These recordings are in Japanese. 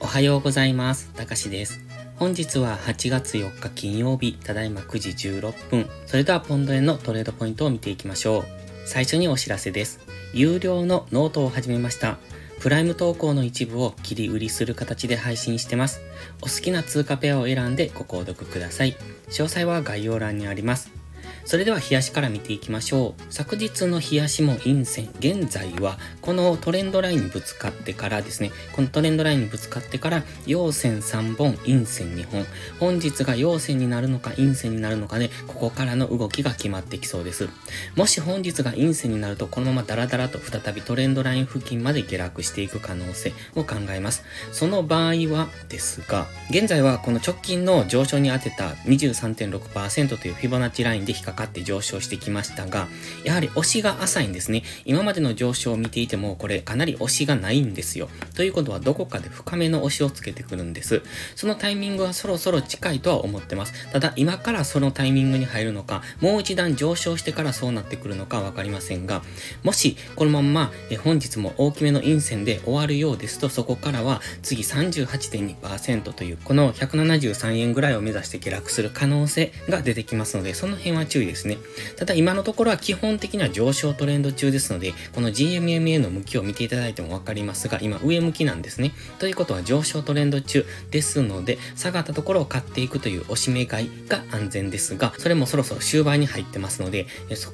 おはようございます。たかしです。本日は8月4日金曜日、ただいま9時16分。それではポンド円のトレードポイントを見ていきましょう。最初にお知らせです。有料のノートを始めました。プライム投稿の一部を切り売りする形で配信してます。お好きな通貨ペアを選んでご購読ください。詳細は概要欄にあります。それでは日足から見ていきましょう。昨日の日足も陰線。現在はこのトレンドラインにぶつかってからですね、このトレンドラインにぶつかってから陽線3本、陰線2本。本日が陽線になるのか陰線になるのかで、ここからの動きが決まってきそうです。もし本日が陰線になると、このままダラダラと再びトレンドライン付近まで下落していく可能性を考えます。その場合はですが、現在はこの直近の上昇に当てた23.6%というフィボナッチラインで引っかかって上昇してきましたが、やはり押しが浅いんですね。今までの上昇を見ていても、これかなり押しがないんですよ。ということはどこかで深めの押しをつけてくるんです。そのタイミングはそろそろ近いとは思ってます。ただ今からそのタイミングに入るのか、もう一段上昇してからそうなってくるのかわかりませんが、もしこのまんまえ本日も大きめの陰線で終わるようですと、そこからは次38.2%というこの173円ぐらいを目指して下落する可能性が出てきますので、その辺は注意ですね。ただ今のところは基本的には上昇トレンド中ですので、この GMMA の向きを見ていただいてもわかりますが、今上向きなんですね。ということは上昇トレンド中ですので、下がったところを買っていくという押し目買いが安全ですが、それもそろそろ終盤に入ってますので、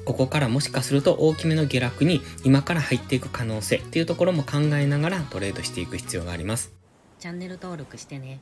ここからもしかすると大きめの下落に今から入っていく可能性っていうところも考えながらトレードしていく必要があります。チャンネル登録してね。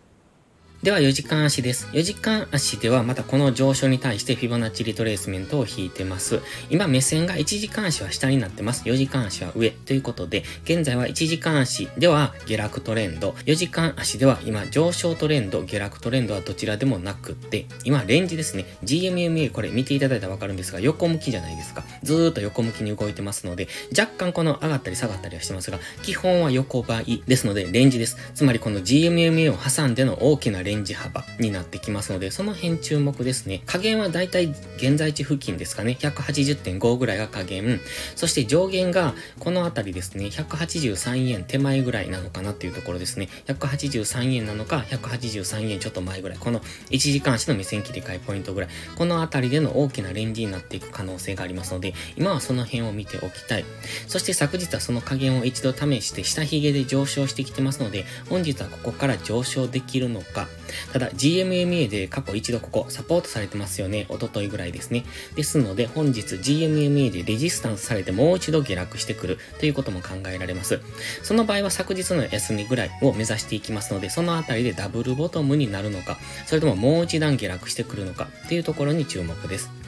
では4時間足です。4時間足ではまたこの上昇に対してフィボナッチリトレースメントを引いてます。今目線が1時間足は下になってます。4時間足は上ということで、現在は1時間足では下落トレンド、4時間足では今上昇トレンド、下落トレンドはどちらでもなくって、今レンジですね。GMMA これ見ていただいたらわかるんですが、横向きじゃないですか。ずーっと横向きに動いてますので、若干この上がったり下がったりはしてますが、基本は横ばいですので、レンジです。つまりこの GMMA を挟んでの大きなレンジレンジ幅になってきますので、その辺注目ですね。加減はだいたい現在地付近ですかね。180.5ぐらいが加減。そして上限がこのあたりですね。183円手前ぐらいなのかなっていうところですね。183円なのか、183円ちょっと前ぐらい。この1時間足の目線切り替えポイントぐらい。このあたりでの大きなレンジになっていく可能性がありますので、今はその辺を見ておきたい。そして昨日はその加減を一度試して下髭で上昇してきてますので、本日はここから上昇できるのか。ただ GMMA で過去一度ここサポートされてますよね。おとといぐらいですね。ですので本日 GMMA でレジスタンスされてもう一度下落してくるということも考えられます。その場合は昨日の休みぐらいを目指していきますので、そのあたりでダブルボトムになるのか、それとももう一段下落してくるのかっていうところに注目です。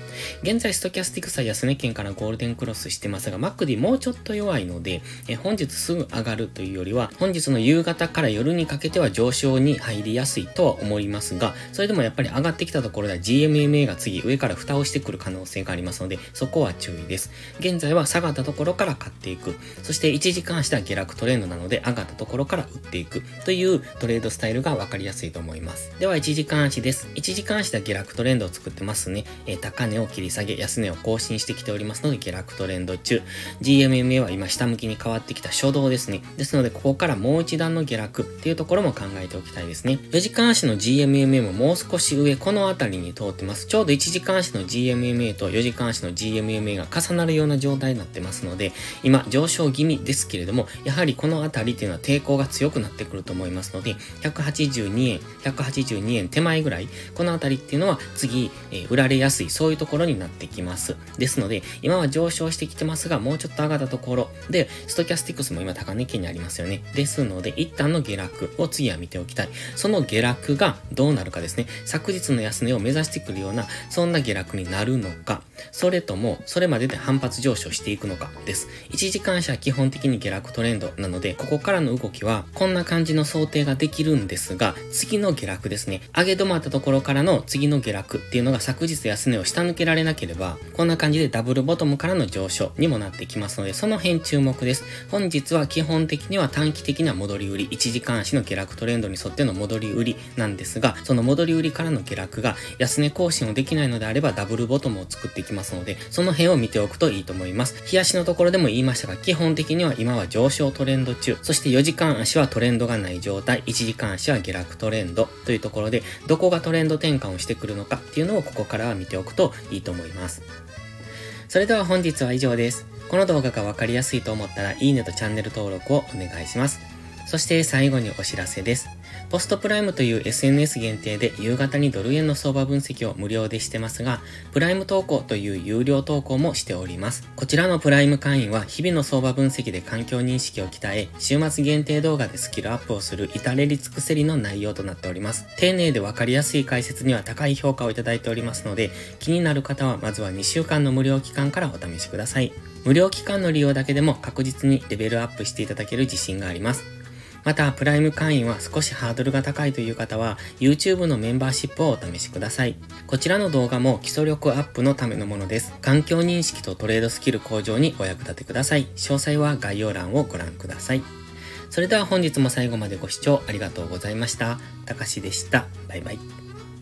現在、ストキャスティクスは安値圏からゴールデンクロスしてますが、マックディもうちょっと弱いので、え本日すぐ上がるというよりは、本日の夕方から夜にかけては上昇に入りやすいとは思いますが、それでもやっぱり上がってきたところでは GMMA が次上から蓋をしてくる可能性がありますので、そこは注意です。現在は下がったところから買っていく。そして1時間足は下落トレンドなので、上がったところから売っていくというトレードスタイルがわかりやすいと思います。では1時間足です。1時間足で下落トレンドを作ってますね。え高値を切り下げ、安値を更新してきておりますので、下落トレンド中。GMMA は今下向きに変わってきた初動ですね。ですので、ここからもう一段の下落っていうところも考えておきたいですね。4時間足の GMMA ももう少し上、この辺りに通ってます。ちょうど1時間足の GMMA と4時間足の GMMA が重なるような状態になってますので、今上昇気味ですけれども、やはりこの辺りっていうのは抵抗が強くなってくると思いますので、182円、182円手前ぐらい、この辺りっていうのは次、えー売られやすい、そういうところころになってきます。ですので、今は上昇してきてますが、もうちょっと上がったところで、ストキャスティクスも今高値圏にありますよね。ですので、一旦の下落を次は見ておきたい。その下落がどうなるかですね。昨日の安値を目指してくるような、そんな下落になるのか、それとも、それまでで反発上昇していくのかです。1時間足は基本的に下落トレンドなので、ここからの動きは、こんな感じの想定ができるんですが、次の下落ですね。上げ止まったところからの次の下落っていうのが昨日安値を下抜けけられなければ、こんな感じでダブルボトムからの上昇にもなってきますので、その辺注目です。本日は基本的には短期的な戻り売り、1時間足の下落トレンドに沿っての戻り売りなんですが、その戻り売りからの下落が安値更新をできないのであればダブルボトムを作っていきますので、その辺を見ておくといいと思います。冷やしのところでも言いましたが、基本的には今は上昇トレンド中、そして4時間足はトレンドがない状態、1時間足は下落トレンドというところで、どこがトレンド転換をしてくるのかっていうのをここからは見ておくといいと思います。それでは本日は以上です。この動画がわかりやすいと思ったらいいねとチャンネル登録をお願いします。そして最後にお知らせです。ポストプライムという SNS 限定で夕方にドル円の相場分析を無料でしてますが、プライム投稿という有料投稿もしております。こちらのプライム会員は日々の相場分析で環境認識を鍛え、週末限定動画でスキルアップをする至れり尽くせりの内容となっております。丁寧でわかりやすい解説には高い評価をいただいておりますので、気になる方はまずは2週間の無料期間からお試しください。無料期間の利用だけでも確実にレベルアップしていただける自信があります。また、プライム会員は少しハードルが高いという方は、YouTube のメンバーシップをお試しください。こちらの動画も基礎力アップのためのものです。環境認識とトレードスキル向上にお役立てください。詳細は概要欄をご覧ください。それでは本日も最後までご視聴ありがとうございました。たかしでした。バイバイ。